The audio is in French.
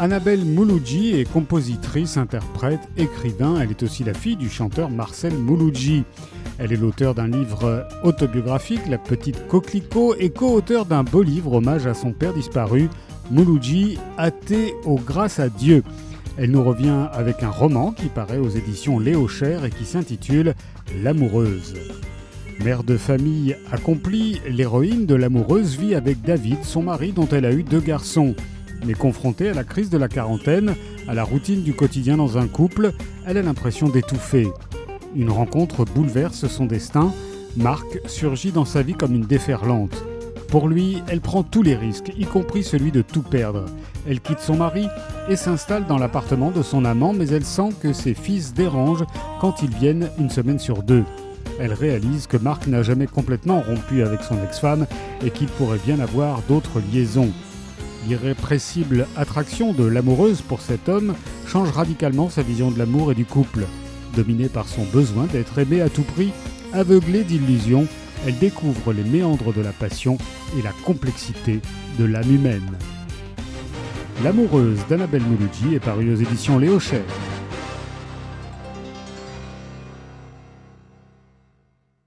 Annabelle Mouloudji est compositrice, interprète, écrivain. Elle est aussi la fille du chanteur Marcel Mouloudji. Elle est l'auteur d'un livre autobiographique, La Petite Coquelicot, et co-auteur d'un beau livre hommage à son père disparu, Mouloudji, athée au grâce à Dieu. Elle nous revient avec un roman qui paraît aux éditions Léo Cher et qui s'intitule L'amoureuse. Mère de famille accomplie, l'héroïne de l'amoureuse vit avec David, son mari dont elle a eu deux garçons. Mais confrontée à la crise de la quarantaine, à la routine du quotidien dans un couple, elle a l'impression d'étouffer. Une rencontre bouleverse son destin. Marc surgit dans sa vie comme une déferlante. Pour lui, elle prend tous les risques, y compris celui de tout perdre. Elle quitte son mari et s'installe dans l'appartement de son amant, mais elle sent que ses fils dérangent quand ils viennent une semaine sur deux. Elle réalise que Marc n'a jamais complètement rompu avec son ex-femme et qu'il pourrait bien avoir d'autres liaisons. L'irrépressible attraction de l'amoureuse pour cet homme change radicalement sa vision de l'amour et du couple. Dominée par son besoin d'être aimée à tout prix, aveuglée d'illusions, elle découvre les méandres de la passion et la complexité de l'âme humaine. L'amoureuse d'Annabelle Mouloudji est parue aux éditions Léo Cher.